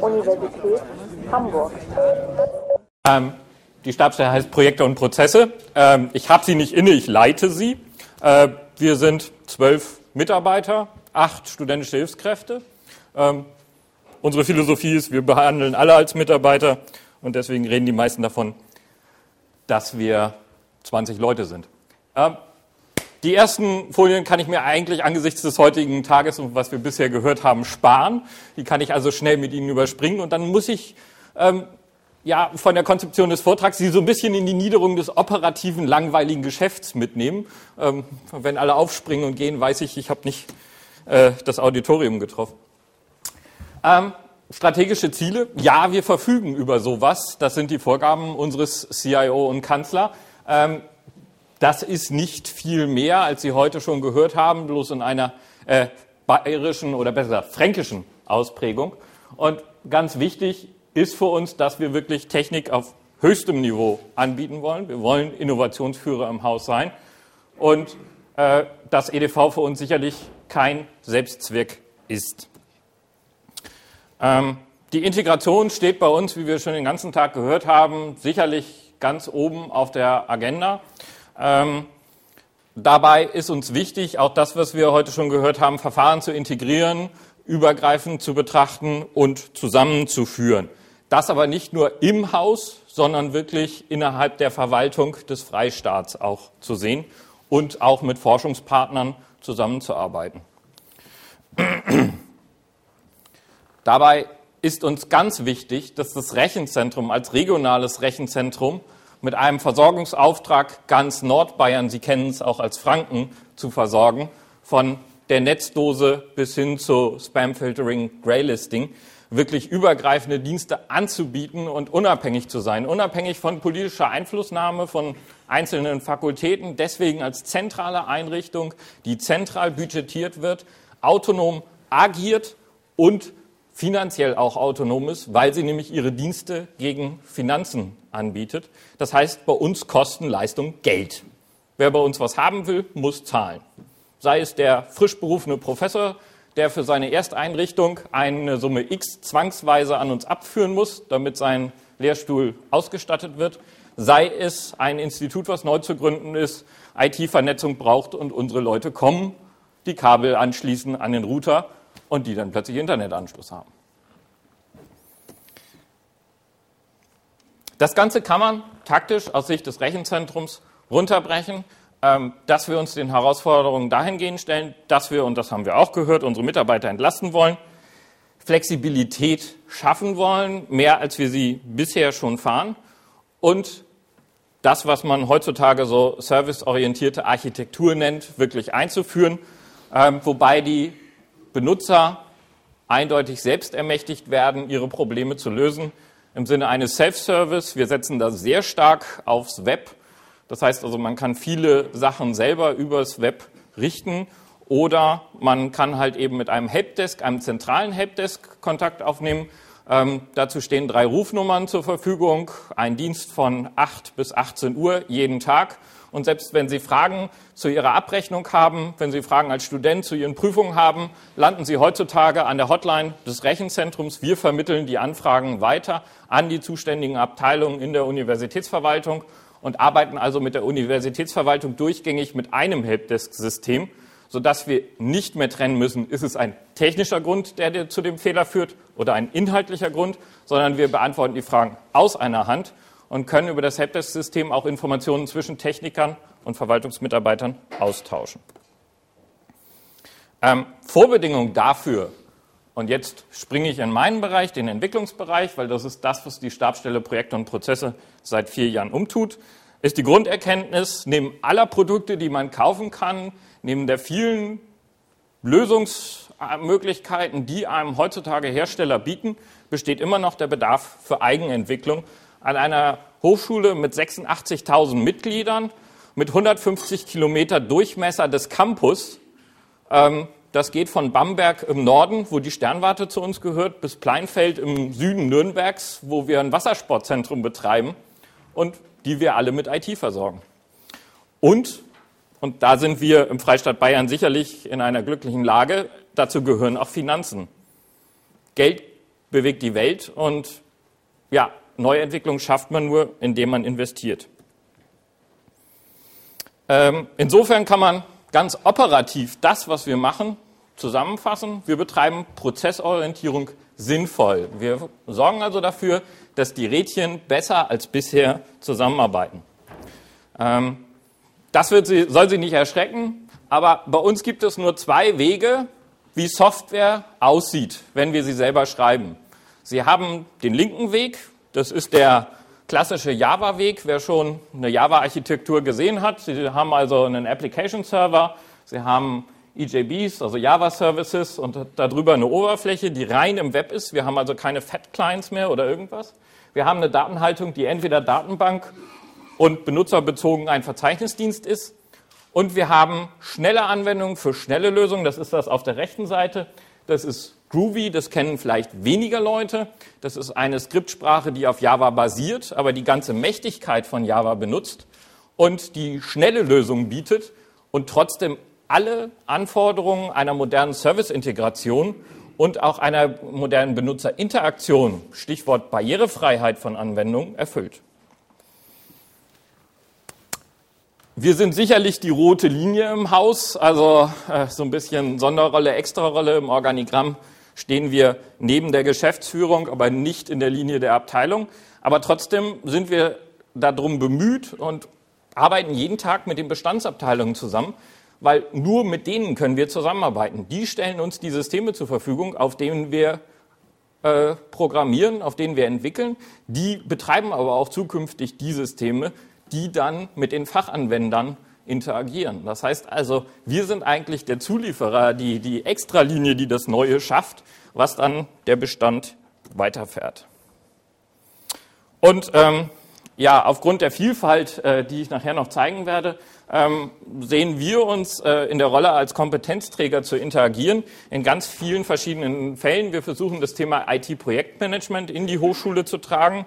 Universität Hamburg. Ähm, die Stabsstelle heißt Projekte und Prozesse. Ähm, ich habe sie nicht inne, ich leite sie. Äh, wir sind zwölf Mitarbeiter, acht studentische Hilfskräfte. Ähm, unsere Philosophie ist, wir behandeln alle als Mitarbeiter und deswegen reden die meisten davon, dass wir 20 Leute sind. Die ersten Folien kann ich mir eigentlich angesichts des heutigen Tages und was wir bisher gehört haben sparen. Die kann ich also schnell mit Ihnen überspringen und dann muss ich ähm, ja von der Konzeption des Vortrags Sie so ein bisschen in die Niederung des operativen, langweiligen Geschäfts mitnehmen. Ähm, wenn alle aufspringen und gehen, weiß ich, ich habe nicht äh, das Auditorium getroffen. Ähm, strategische Ziele. Ja, wir verfügen über sowas. Das sind die Vorgaben unseres CIO und Kanzler. Ähm, das ist nicht viel mehr, als Sie heute schon gehört haben, bloß in einer äh, bayerischen oder besser fränkischen Ausprägung. Und ganz wichtig ist für uns, dass wir wirklich Technik auf höchstem Niveau anbieten wollen. Wir wollen Innovationsführer im Haus sein. Und äh, dass EDV für uns sicherlich kein Selbstzweck ist. Ähm, die Integration steht bei uns, wie wir schon den ganzen Tag gehört haben, sicherlich ganz oben auf der Agenda. Ähm, dabei ist uns wichtig, auch das, was wir heute schon gehört haben, Verfahren zu integrieren, übergreifend zu betrachten und zusammenzuführen. Das aber nicht nur im Haus, sondern wirklich innerhalb der Verwaltung des Freistaats auch zu sehen und auch mit Forschungspartnern zusammenzuarbeiten. Dabei ist uns ganz wichtig, dass das Rechenzentrum als regionales Rechenzentrum mit einem Versorgungsauftrag ganz Nordbayern, Sie kennen es auch als Franken, zu versorgen, von der Netzdose bis hin zu Spam-Filtering, Greylisting, wirklich übergreifende Dienste anzubieten und unabhängig zu sein, unabhängig von politischer Einflussnahme von einzelnen Fakultäten, deswegen als zentrale Einrichtung, die zentral budgetiert wird, autonom agiert und finanziell auch autonom ist, weil sie nämlich ihre Dienste gegen Finanzen anbietet. Das heißt, bei uns kosten Leistung Geld. Wer bei uns was haben will, muss zahlen. Sei es der frisch berufene Professor, der für seine Ersteinrichtung eine Summe X zwangsweise an uns abführen muss, damit sein Lehrstuhl ausgestattet wird, sei es ein Institut, was neu zu gründen ist, IT-Vernetzung braucht und unsere Leute kommen, die Kabel anschließen an den Router und die dann plötzlich Internetanschluss haben. Das Ganze kann man taktisch aus Sicht des Rechenzentrums runterbrechen, ähm, dass wir uns den Herausforderungen dahingehend stellen, dass wir, und das haben wir auch gehört, unsere Mitarbeiter entlasten wollen, Flexibilität schaffen wollen, mehr als wir sie bisher schon fahren und das, was man heutzutage so serviceorientierte Architektur nennt, wirklich einzuführen, ähm, wobei die Benutzer eindeutig selbst ermächtigt werden, ihre Probleme zu lösen im Sinne eines Self-Service. Wir setzen da sehr stark aufs Web. Das heißt also, man kann viele Sachen selber übers Web richten oder man kann halt eben mit einem Helpdesk, einem zentralen Helpdesk Kontakt aufnehmen. Ähm, dazu stehen drei Rufnummern zur Verfügung, ein Dienst von 8 bis 18 Uhr jeden Tag und selbst wenn Sie Fragen zu Ihrer Abrechnung haben, wenn Sie Fragen als Student zu Ihren Prüfungen haben, landen Sie heutzutage an der Hotline des Rechenzentrums. Wir vermitteln die Anfragen weiter an die zuständigen Abteilungen in der Universitätsverwaltung und arbeiten also mit der Universitätsverwaltung durchgängig mit einem Helpdesk-System, sodass wir nicht mehr trennen müssen, ist es ein technischer Grund, der zu dem Fehler führt oder ein inhaltlicher Grund, sondern wir beantworten die Fragen aus einer Hand und können über das Helpdesk-System auch Informationen zwischen Technikern und Verwaltungsmitarbeitern austauschen. Ähm, Vorbedingung dafür, und jetzt springe ich in meinen Bereich, den Entwicklungsbereich, weil das ist das, was die Stabstelle Projekte und Prozesse seit vier Jahren umtut, ist die Grunderkenntnis, neben aller Produkte, die man kaufen kann, neben der vielen Lösungsmöglichkeiten, die einem heutzutage Hersteller bieten, besteht immer noch der Bedarf für Eigenentwicklung an einer Hochschule mit 86.000 Mitgliedern, mit 150 Kilometer Durchmesser des Campus. Ähm, das geht von Bamberg im Norden, wo die Sternwarte zu uns gehört, bis Pleinfeld im Süden Nürnbergs, wo wir ein Wassersportzentrum betreiben und die wir alle mit IT versorgen. Und, und da sind wir im Freistaat Bayern sicherlich in einer glücklichen Lage, dazu gehören auch Finanzen. Geld bewegt die Welt und ja, Neuentwicklung schafft man nur, indem man investiert. Ähm, insofern kann man ganz operativ das, was wir machen, zusammenfassen. Wir betreiben Prozessorientierung sinnvoll. Wir sorgen also dafür, dass die Rädchen besser als bisher zusammenarbeiten. Ähm, das sie, soll Sie nicht erschrecken, aber bei uns gibt es nur zwei Wege, wie Software aussieht, wenn wir sie selber schreiben. Sie haben den linken Weg, das ist der klassische Java-Weg, wer schon eine Java-Architektur gesehen hat. Sie haben also einen Application-Server, Sie haben EJBs, also Java-Services und darüber eine Oberfläche, die rein im Web ist. Wir haben also keine Fat-Clients mehr oder irgendwas. Wir haben eine Datenhaltung, die entweder Datenbank und benutzerbezogen ein Verzeichnisdienst ist. Und wir haben schnelle Anwendungen für schnelle Lösungen. Das ist das auf der rechten Seite. Das ist Groovy, das kennen vielleicht weniger Leute. Das ist eine Skriptsprache, die auf Java basiert, aber die ganze Mächtigkeit von Java benutzt und die schnelle Lösungen bietet und trotzdem alle Anforderungen einer modernen Service-Integration und auch einer modernen Benutzerinteraktion, Stichwort Barrierefreiheit von Anwendungen, erfüllt. Wir sind sicherlich die rote Linie im Haus, also äh, so ein bisschen Sonderrolle, Extrarolle im Organigramm stehen wir neben der Geschäftsführung, aber nicht in der Linie der Abteilung. Aber trotzdem sind wir darum bemüht und arbeiten jeden Tag mit den Bestandsabteilungen zusammen, weil nur mit denen können wir zusammenarbeiten. Die stellen uns die Systeme zur Verfügung, auf denen wir äh, programmieren, auf denen wir entwickeln. Die betreiben aber auch zukünftig die Systeme, die dann mit den Fachanwendern interagieren. Das heißt also, wir sind eigentlich der Zulieferer, die, die Extralinie, die das Neue schafft, was dann der Bestand weiterfährt. Und ähm, ja, aufgrund der Vielfalt, äh, die ich nachher noch zeigen werde, ähm, sehen wir uns äh, in der Rolle als Kompetenzträger zu interagieren in ganz vielen verschiedenen Fällen. Wir versuchen das Thema IT-Projektmanagement in die Hochschule zu tragen.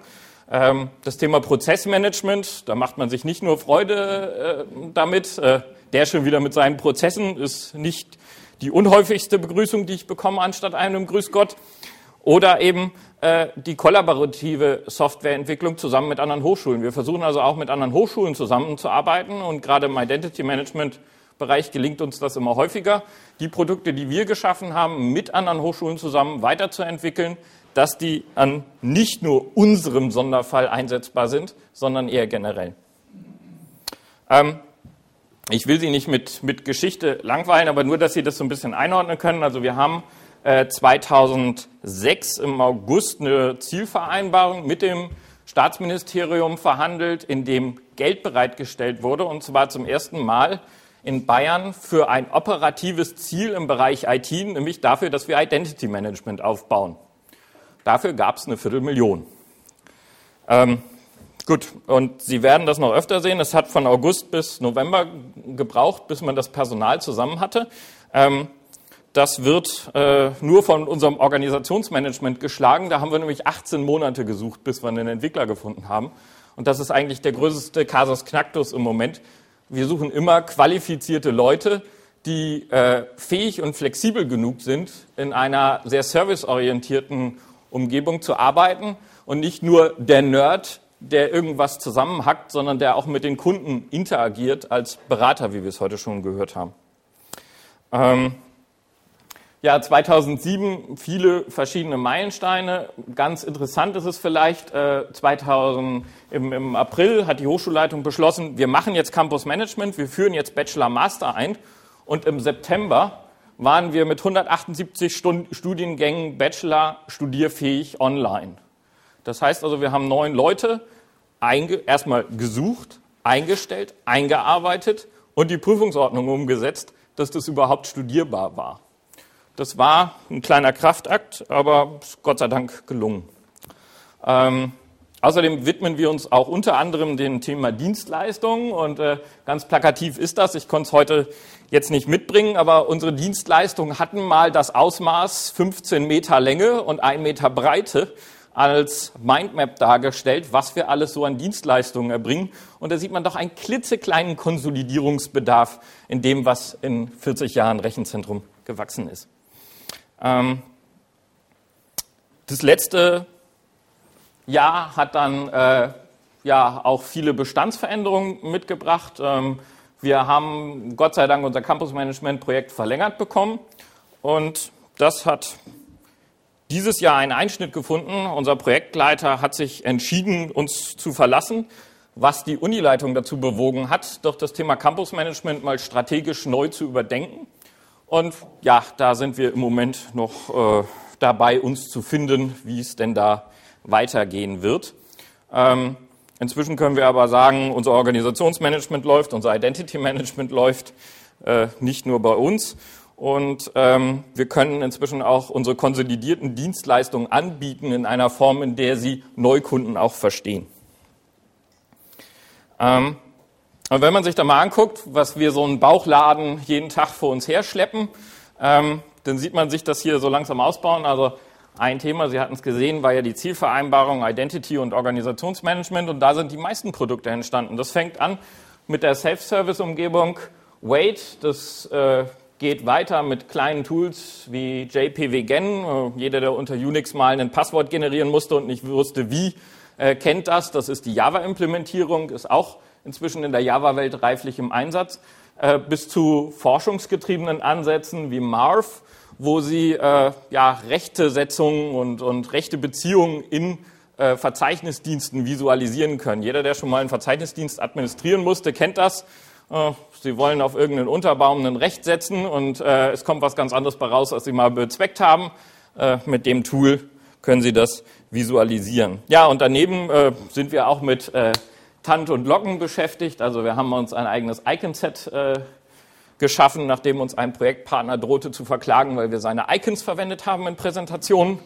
Ähm, das Thema Prozessmanagement, da macht man sich nicht nur Freude äh, damit. Äh, der schon wieder mit seinen Prozessen ist nicht die unhäufigste Begrüßung, die ich bekomme, anstatt einem Grüß Gott. Oder eben äh, die kollaborative Softwareentwicklung zusammen mit anderen Hochschulen. Wir versuchen also auch mit anderen Hochschulen zusammenzuarbeiten und gerade im Identity Management Bereich gelingt uns das immer häufiger, die Produkte, die wir geschaffen haben, mit anderen Hochschulen zusammen weiterzuentwickeln, dass die an nicht nur unserem Sonderfall einsetzbar sind, sondern eher generell. Ähm, ich will Sie nicht mit, mit Geschichte langweilen, aber nur, dass Sie das so ein bisschen einordnen können. Also wir haben äh, 2006 im August eine Zielvereinbarung mit dem Staatsministerium verhandelt, in dem Geld bereitgestellt wurde, und zwar zum ersten Mal in Bayern für ein operatives Ziel im Bereich IT, nämlich dafür, dass wir Identity Management aufbauen. Dafür gab es eine Viertelmillion. Ähm, gut, und Sie werden das noch öfter sehen. Es hat von August bis November gebraucht, bis man das Personal zusammen hatte. Ähm, das wird äh, nur von unserem Organisationsmanagement geschlagen. Da haben wir nämlich 18 Monate gesucht, bis wir einen Entwickler gefunden haben. Und das ist eigentlich der größte Kasus Knacktus im Moment. Wir suchen immer qualifizierte Leute, die äh, fähig und flexibel genug sind, in einer sehr serviceorientierten Umgebung zu arbeiten und nicht nur der Nerd, der irgendwas zusammenhackt, sondern der auch mit den Kunden interagiert als Berater, wie wir es heute schon gehört haben. Ähm, ja, 2007 viele verschiedene Meilensteine. Ganz interessant ist es vielleicht, äh, 2000, im, im April hat die Hochschulleitung beschlossen, wir machen jetzt Campus Management, wir führen jetzt Bachelor Master ein und im September waren wir mit 178 Studiengängen Bachelor studierfähig online. Das heißt also, wir haben neun Leute erstmal gesucht, eingestellt, eingearbeitet und die Prüfungsordnung umgesetzt, dass das überhaupt studierbar war. Das war ein kleiner Kraftakt, aber Gott sei Dank gelungen. Ähm, Außerdem widmen wir uns auch unter anderem dem Thema Dienstleistungen und äh, ganz plakativ ist das. Ich konnte es heute jetzt nicht mitbringen, aber unsere Dienstleistungen hatten mal das Ausmaß 15 Meter Länge und 1 Meter Breite als Mindmap dargestellt, was wir alles so an Dienstleistungen erbringen. Und da sieht man doch einen klitzekleinen Konsolidierungsbedarf in dem, was in 40 Jahren Rechenzentrum gewachsen ist. Ähm, Das letzte Jahr hat dann äh, ja auch viele Bestandsveränderungen mitgebracht. Ähm, wir haben Gott sei Dank unser Campus Management Projekt verlängert bekommen und das hat dieses Jahr einen Einschnitt gefunden. Unser Projektleiter hat sich entschieden, uns zu verlassen, was die Unileitung dazu bewogen hat, doch das Thema Campus Management mal strategisch neu zu überdenken. Und ja, da sind wir im Moment noch äh, dabei, uns zu finden, wie es denn da weitergehen wird. Ähm, inzwischen können wir aber sagen, unser Organisationsmanagement läuft, unser Identity Management läuft, äh, nicht nur bei uns. Und ähm, wir können inzwischen auch unsere konsolidierten Dienstleistungen anbieten in einer Form, in der sie Neukunden auch verstehen. Ähm, und wenn man sich da mal anguckt, was wir so einen Bauchladen jeden Tag vor uns herschleppen, ähm, dann sieht man sich das hier so langsam ausbauen. Also ein Thema, Sie hatten es gesehen, war ja die Zielvereinbarung, Identity und Organisationsmanagement und da sind die meisten Produkte entstanden. Das fängt an mit der Self-Service-Umgebung Wait, das äh, geht weiter mit kleinen Tools wie JPWGen. Äh, jeder, der unter Unix mal ein Passwort generieren musste und nicht wusste, wie, äh, kennt das. Das ist die Java-Implementierung, ist auch inzwischen in der Java-Welt reiflich im Einsatz. Äh, bis zu forschungsgetriebenen Ansätzen wie Marv, wo sie äh, ja, Rechtesetzungen und, und rechte Beziehungen in äh, Verzeichnisdiensten visualisieren können. Jeder, der schon mal einen Verzeichnisdienst administrieren musste, kennt das. Äh, sie wollen auf irgendeinen Unterbaum ein Recht setzen und äh, es kommt was ganz anderes bei raus, als Sie mal bezweckt haben. Mit dem Tool können Sie das visualisieren. Ja, und daneben sind wir auch mit Tant und Locken beschäftigt. Also wir haben uns ein eigenes Icon-Set äh, geschaffen, nachdem uns ein Projektpartner drohte zu verklagen, weil wir seine Icons verwendet haben in Präsentationen.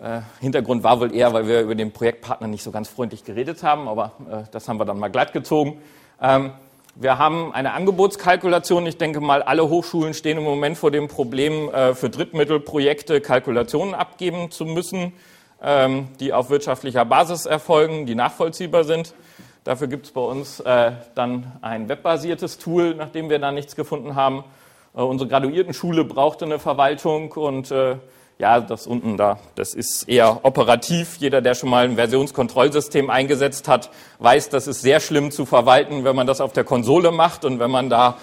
Äh, Hintergrund war wohl eher, weil wir über den Projektpartner nicht so ganz freundlich geredet haben, aber äh, das haben wir dann mal glatt gezogen. Ähm, wir haben eine Angebotskalkulation. Ich denke mal, alle Hochschulen stehen im Moment vor dem Problem, äh, für Drittmittelprojekte Kalkulationen abgeben zu müssen, ähm, die auf wirtschaftlicher Basis erfolgen, die nachvollziehbar sind. Dafür gibt es bei uns äh, dann ein webbasiertes Tool, nachdem wir da nichts gefunden haben. Äh, unsere Graduiertenschule brauchte eine Verwaltung und äh, ja, das unten da, das ist eher operativ. Jeder, der schon mal ein Versionskontrollsystem eingesetzt hat, weiß, das ist sehr schlimm zu verwalten, wenn man das auf der Konsole macht und wenn man da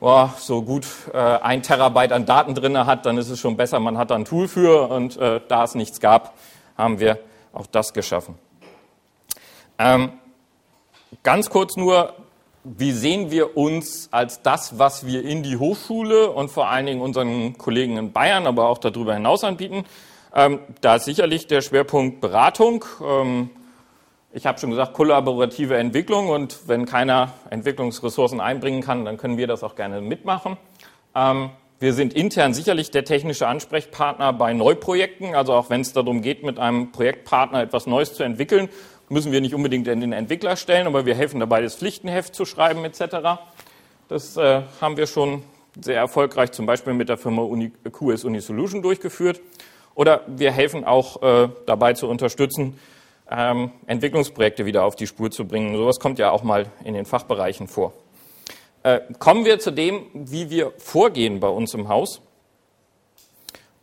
oh, so gut äh, ein Terabyte an Daten drin hat, dann ist es schon besser, man hat da ein Tool für und äh, da es nichts gab, haben wir auch das geschaffen. Ähm, Ganz kurz nur, wie sehen wir uns als das, was wir in die Hochschule und vor allen Dingen unseren Kollegen in Bayern, aber auch darüber hinaus anbieten? Ähm, da ist sicherlich der Schwerpunkt Beratung. Ähm, ich habe schon gesagt, kollaborative Entwicklung und wenn keiner Entwicklungsressourcen einbringen kann, dann können wir das auch gerne mitmachen. Ähm, wir sind intern sicherlich der technische Ansprechpartner bei Neuprojekten, also auch wenn es darum geht, mit einem Projektpartner etwas Neues zu entwickeln müssen wir nicht unbedingt in den Entwickler stellen, aber wir helfen dabei, das Pflichtenheft zu schreiben etc. Das äh, haben wir schon sehr erfolgreich zum Beispiel mit der Firma Uni, QS Uni Solution durchgeführt. Oder wir helfen auch äh, dabei zu unterstützen, ähm, Entwicklungsprojekte wieder auf die Spur zu bringen. Sowas kommt ja auch mal in den Fachbereichen vor. Äh, kommen wir zu dem, wie wir vorgehen bei uns im Haus.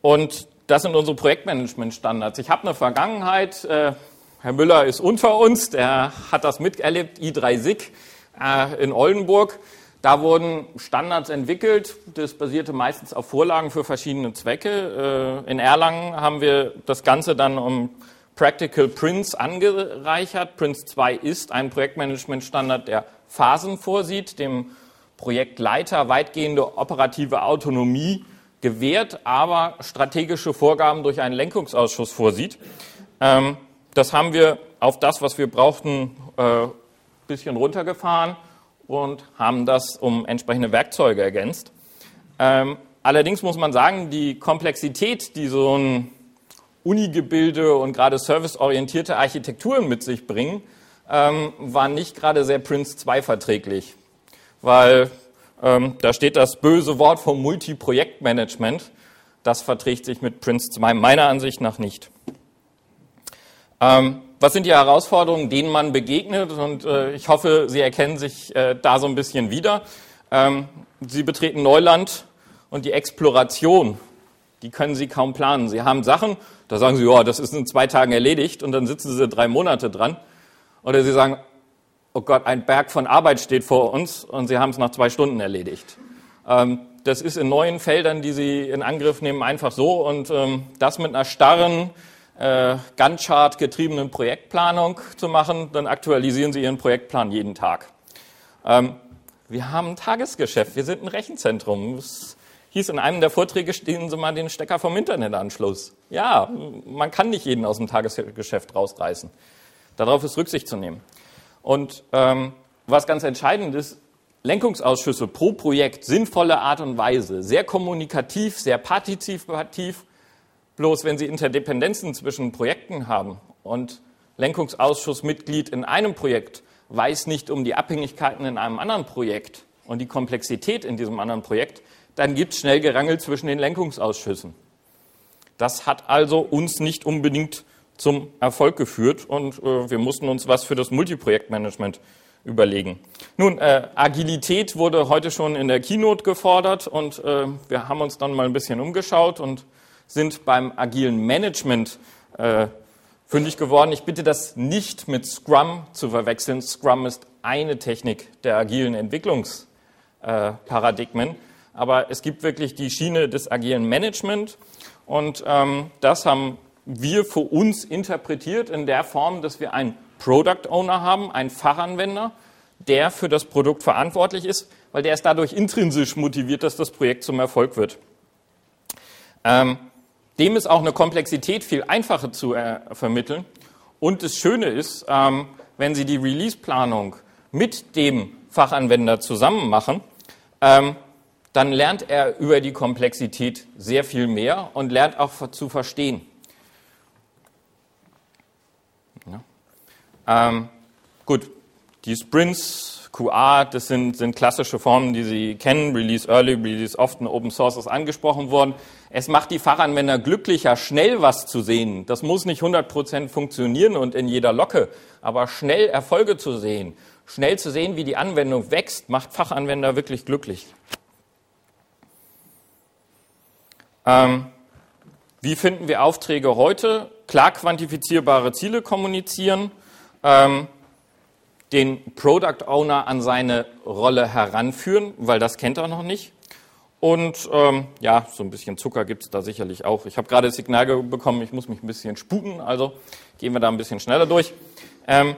Und das sind unsere Projektmanagement-Standards. Ich habe eine Vergangenheit, äh, Herr Müller ist unter uns, der hat das miterlebt, I3SIG äh, in Oldenburg. Da wurden Standards entwickelt, das basierte meistens auf Vorlagen für verschiedene Zwecke. Äh, in Erlangen haben wir das Ganze dann um Practical Prince angereichert. Prince 2 ist ein Projektmanagementstandard, der Phasen vorsieht, dem Projektleiter weitgehende operative Autonomie gewährt, aber strategische Vorgaben durch einen Lenkungsausschuss vorsieht. Ähm, das haben wir auf das, was wir brauchten, ein äh, bisschen runtergefahren und haben das um entsprechende Werkzeuge ergänzt. Ähm, allerdings muss man sagen, die Komplexität, die so ein Unigebilde und gerade serviceorientierte Architekturen mit sich bringen, ähm, war nicht gerade sehr Prince 2 verträglich, weil ähm, da steht das böse Wort vom Multiprojektmanagement. Das verträgt sich mit Prince 2 meiner Ansicht nach nicht. Ähm, was sind die Herausforderungen, denen man begegnet? Und äh, ich hoffe, Sie erkennen sich äh, da so ein bisschen wieder. Ähm, Sie betreten Neuland und die Exploration, die können Sie kaum planen. Sie haben Sachen, Da sagen sie, ja, das ist in zwei Tagen erledigt und dann sitzen sie drei Monate dran. Oder sie sagen, oh Gott, ein Berg von Arbeit steht vor uns und sie haben es nach zwei Stunden erledigt. Ähm, das ist in neuen Feldern, die sie in Angriff nehmen, einfach so und ähm, das mit einer starren, äh, Gantt-Chart getriebenen Projektplanung zu machen, dann aktualisieren sie ihren Projektplan jeden Tag. Ähm, wir haben ein Tagesgeschäft, wir sind ein Rechenzentrum. Es hieß in einem der Vorträge, stehen Sie mal den Stecker vom Internetanschluss. Ja, man kann nicht jeden aus dem Tagesgeschäft rausreißen. Darauf ist Rücksicht zu nehmen. Und ähm, was ganz entscheidend ist, Lenkungsausschüsse pro Projekt, sinnvolle Art und Weise, sehr kommunikativ, sehr partizipativ. Bloß wenn Sie Interdependenzen zwischen Projekten haben und Lenkungsausschussmitglied in einem Projekt weiß nicht um die Abhängigkeiten in einem anderen Projekt und die Komplexität in diesem anderen Projekt, dann gibt es schnell Gerangel zwischen den Lenkungsausschüssen. Das hat also uns nicht unbedingt zum Erfolg geführt und äh, wir mussten uns was für das Multiprojektmanagement überlegen. Nun, äh, Agilität wurde heute schon in der Keynote gefordert und äh, wir haben uns dann mal ein bisschen umgeschaut und sind beim agilen Management äh, fündig geworden. Ich bitte das nicht mit Scrum zu verwechseln. Scrum ist eine Technik der agilen Entwicklungsparadigmen. Aber es gibt wirklich die Schiene des agilen Management. Und ähm, das haben wir für uns interpretiert in der Form, dass wir einen Product Owner haben, einen Fachanwender, der für das Produkt verantwortlich ist, weil der ist dadurch intrinsisch motiviert, dass das Projekt zum Erfolg wird. Ähm, dem ist auch eine Komplexität viel einfacher zu äh, vermitteln. Und das Schöne ist, ähm, wenn Sie die Release-Planung mit dem Fachanwender zusammen machen, ähm, dann lernt er über die Komplexität sehr viel mehr und lernt auch zu verstehen. Ja. Ähm, gut, die Sprints QA, das sind, sind klassische Formen, die Sie kennen. Release Early, Release Often, Open Source ist angesprochen worden. Es macht die Fachanwender glücklicher, schnell was zu sehen. Das muss nicht 100% funktionieren und in jeder Locke, aber schnell Erfolge zu sehen, schnell zu sehen, wie die Anwendung wächst, macht Fachanwender wirklich glücklich. Ähm, wie finden wir Aufträge heute? Klar quantifizierbare Ziele kommunizieren. Ähm, den Product Owner an seine Rolle heranführen, weil das kennt er noch nicht. Und ähm, ja, so ein bisschen Zucker gibt es da sicherlich auch. Ich habe gerade das Signal bekommen, ich muss mich ein bisschen sputen, also gehen wir da ein bisschen schneller durch. Ähm,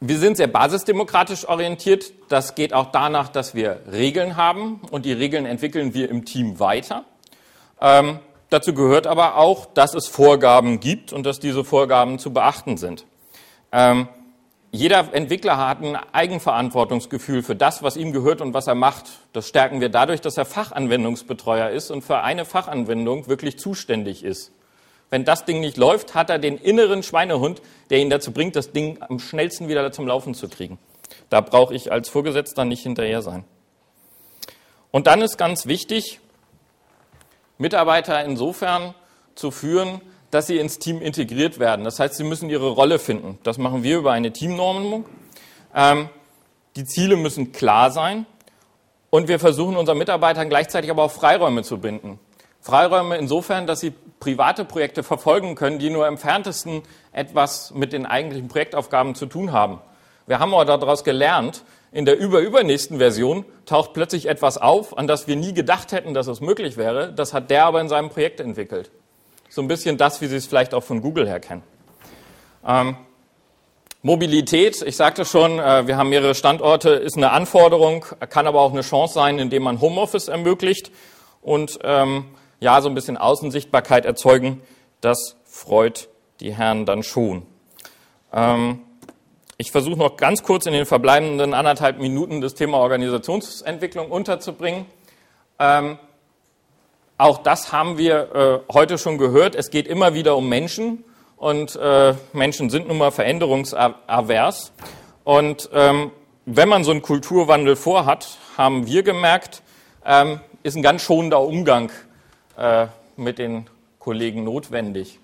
wir sind sehr basisdemokratisch orientiert. Das geht auch danach, dass wir Regeln haben und die Regeln entwickeln wir im Team weiter. Ähm, dazu gehört aber auch, dass es Vorgaben gibt und dass diese Vorgaben zu beachten sind. Ähm, jeder Entwickler hat ein Eigenverantwortungsgefühl für das, was ihm gehört und was er macht. Das stärken wir dadurch, dass er Fachanwendungsbetreuer ist und für eine Fachanwendung wirklich zuständig ist. Wenn das Ding nicht läuft, hat er den inneren Schweinehund, der ihn dazu bringt, das Ding am schnellsten wieder zum Laufen zu kriegen. Da brauche ich als Vorgesetzter nicht hinterher sein. Und dann ist ganz wichtig, Mitarbeiter insofern zu führen, dass sie ins Team integriert werden. Das heißt, sie müssen ihre Rolle finden. Das machen wir über eine Teamnormung. Ähm, die Ziele müssen klar sein und wir versuchen unseren Mitarbeitern gleichzeitig aber auch Freiräume zu binden. Freiräume insofern, dass sie private Projekte verfolgen können, die nur im entferntesten etwas mit den eigentlichen Projektaufgaben zu tun haben. Wir haben aber daraus gelernt, in der überübernächsten Version taucht plötzlich etwas auf, an das wir nie gedacht hätten, dass es möglich wäre. Das hat der aber in seinem Projekt entwickelt so ein bisschen das, wie Sie es vielleicht auch von Google her kennen. Ähm, Mobilität, ich sagte schon, äh, wir haben mehrere Standorte, ist eine Anforderung, kann aber auch eine Chance sein, indem man Homeoffice ermöglicht und ähm, ja, so ein bisschen Außensichtbarkeit erzeugen. Das freut die Herren dann schon. Ähm, ich versuche noch ganz kurz in den verbleibenden anderthalb Minuten das Thema Organisationsentwicklung unterzubringen. Ähm, auch das haben wir äh, heute schon gehört. Es geht immer wieder um Menschen und äh, Menschen sind nun mal veränderungsavers. Und ähm, wenn man so einen Kulturwandel vorhat, haben wir gemerkt, ähm, ist ein ganz schonender Umgang äh, mit den Kollegen notwendig.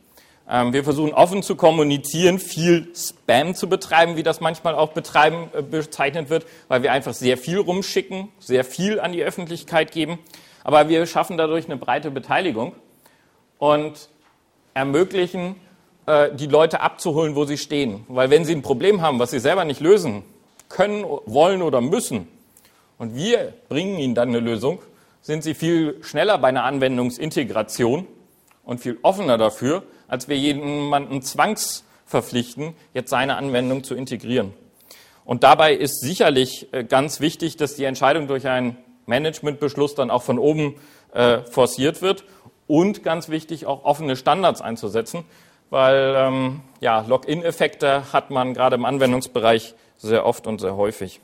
Ähm, wir versuchen offen zu kommunizieren, viel Spam zu betreiben, wie das manchmal auch betreiben, äh, bezeichnet wird, weil wir einfach sehr viel rumschicken, sehr viel an die Öffentlichkeit geben aber wir schaffen dadurch eine breite Beteiligung. und ermöglichen, äh, die Leute abzuholen, wo sie stehen. Weil wenn sie ein Problem haben, was sie selber nicht lösen können, wollen oder müssen, und wir bringen ihnen dann eine Lösung, sind sie viel schneller bei einer Anwendungsintegration und viel offener dafür, als wir jemanden zwangsverpflichten, jetzt seine Anwendung zu integrieren. Und dabei ist sicherlich äh, ganz wichtig, dass die Entscheidung durch einen Managementbeschluss dann auch von oben äh, forciert wird und ganz wichtig auch offene Standards einzusetzen, weil ähm, ja, Login-Effekte hat man gerade im Anwendungsbereich sehr oft und sehr häufig.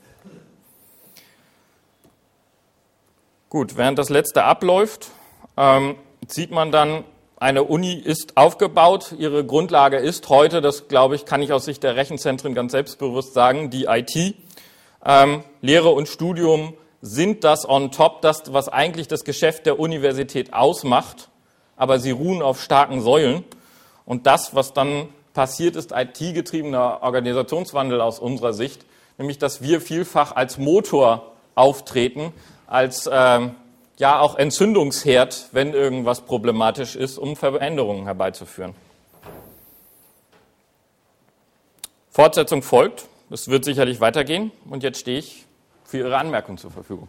Gut, während das letzte abläuft, ähm, sieht man dann, eine Uni ist aufgebaut. Ihre Grundlage ist heute, das glaube ich, kann ich aus Sicht der Rechenzentren ganz selbstbewusst sagen, die IT. Ähm, Lehre und Studium sind das on top, das, was eigentlich das Geschäft der Universität ausmacht, aber sie ruhen auf starken Säulen. Und das, was dann passiert, ist IT-getriebener Organisationswandel aus unserer Sicht, nämlich dass wir vielfach als Motor auftreten, als ähm, ja auch Entzündungsherd, wenn irgendwas problematisch ist, um Veränderungen herbeizuführen. Fortsetzung folgt. Es wird sicherlich weitergehen. Und jetzt stehe ich für Ihre Anmerkung zur Verfügung.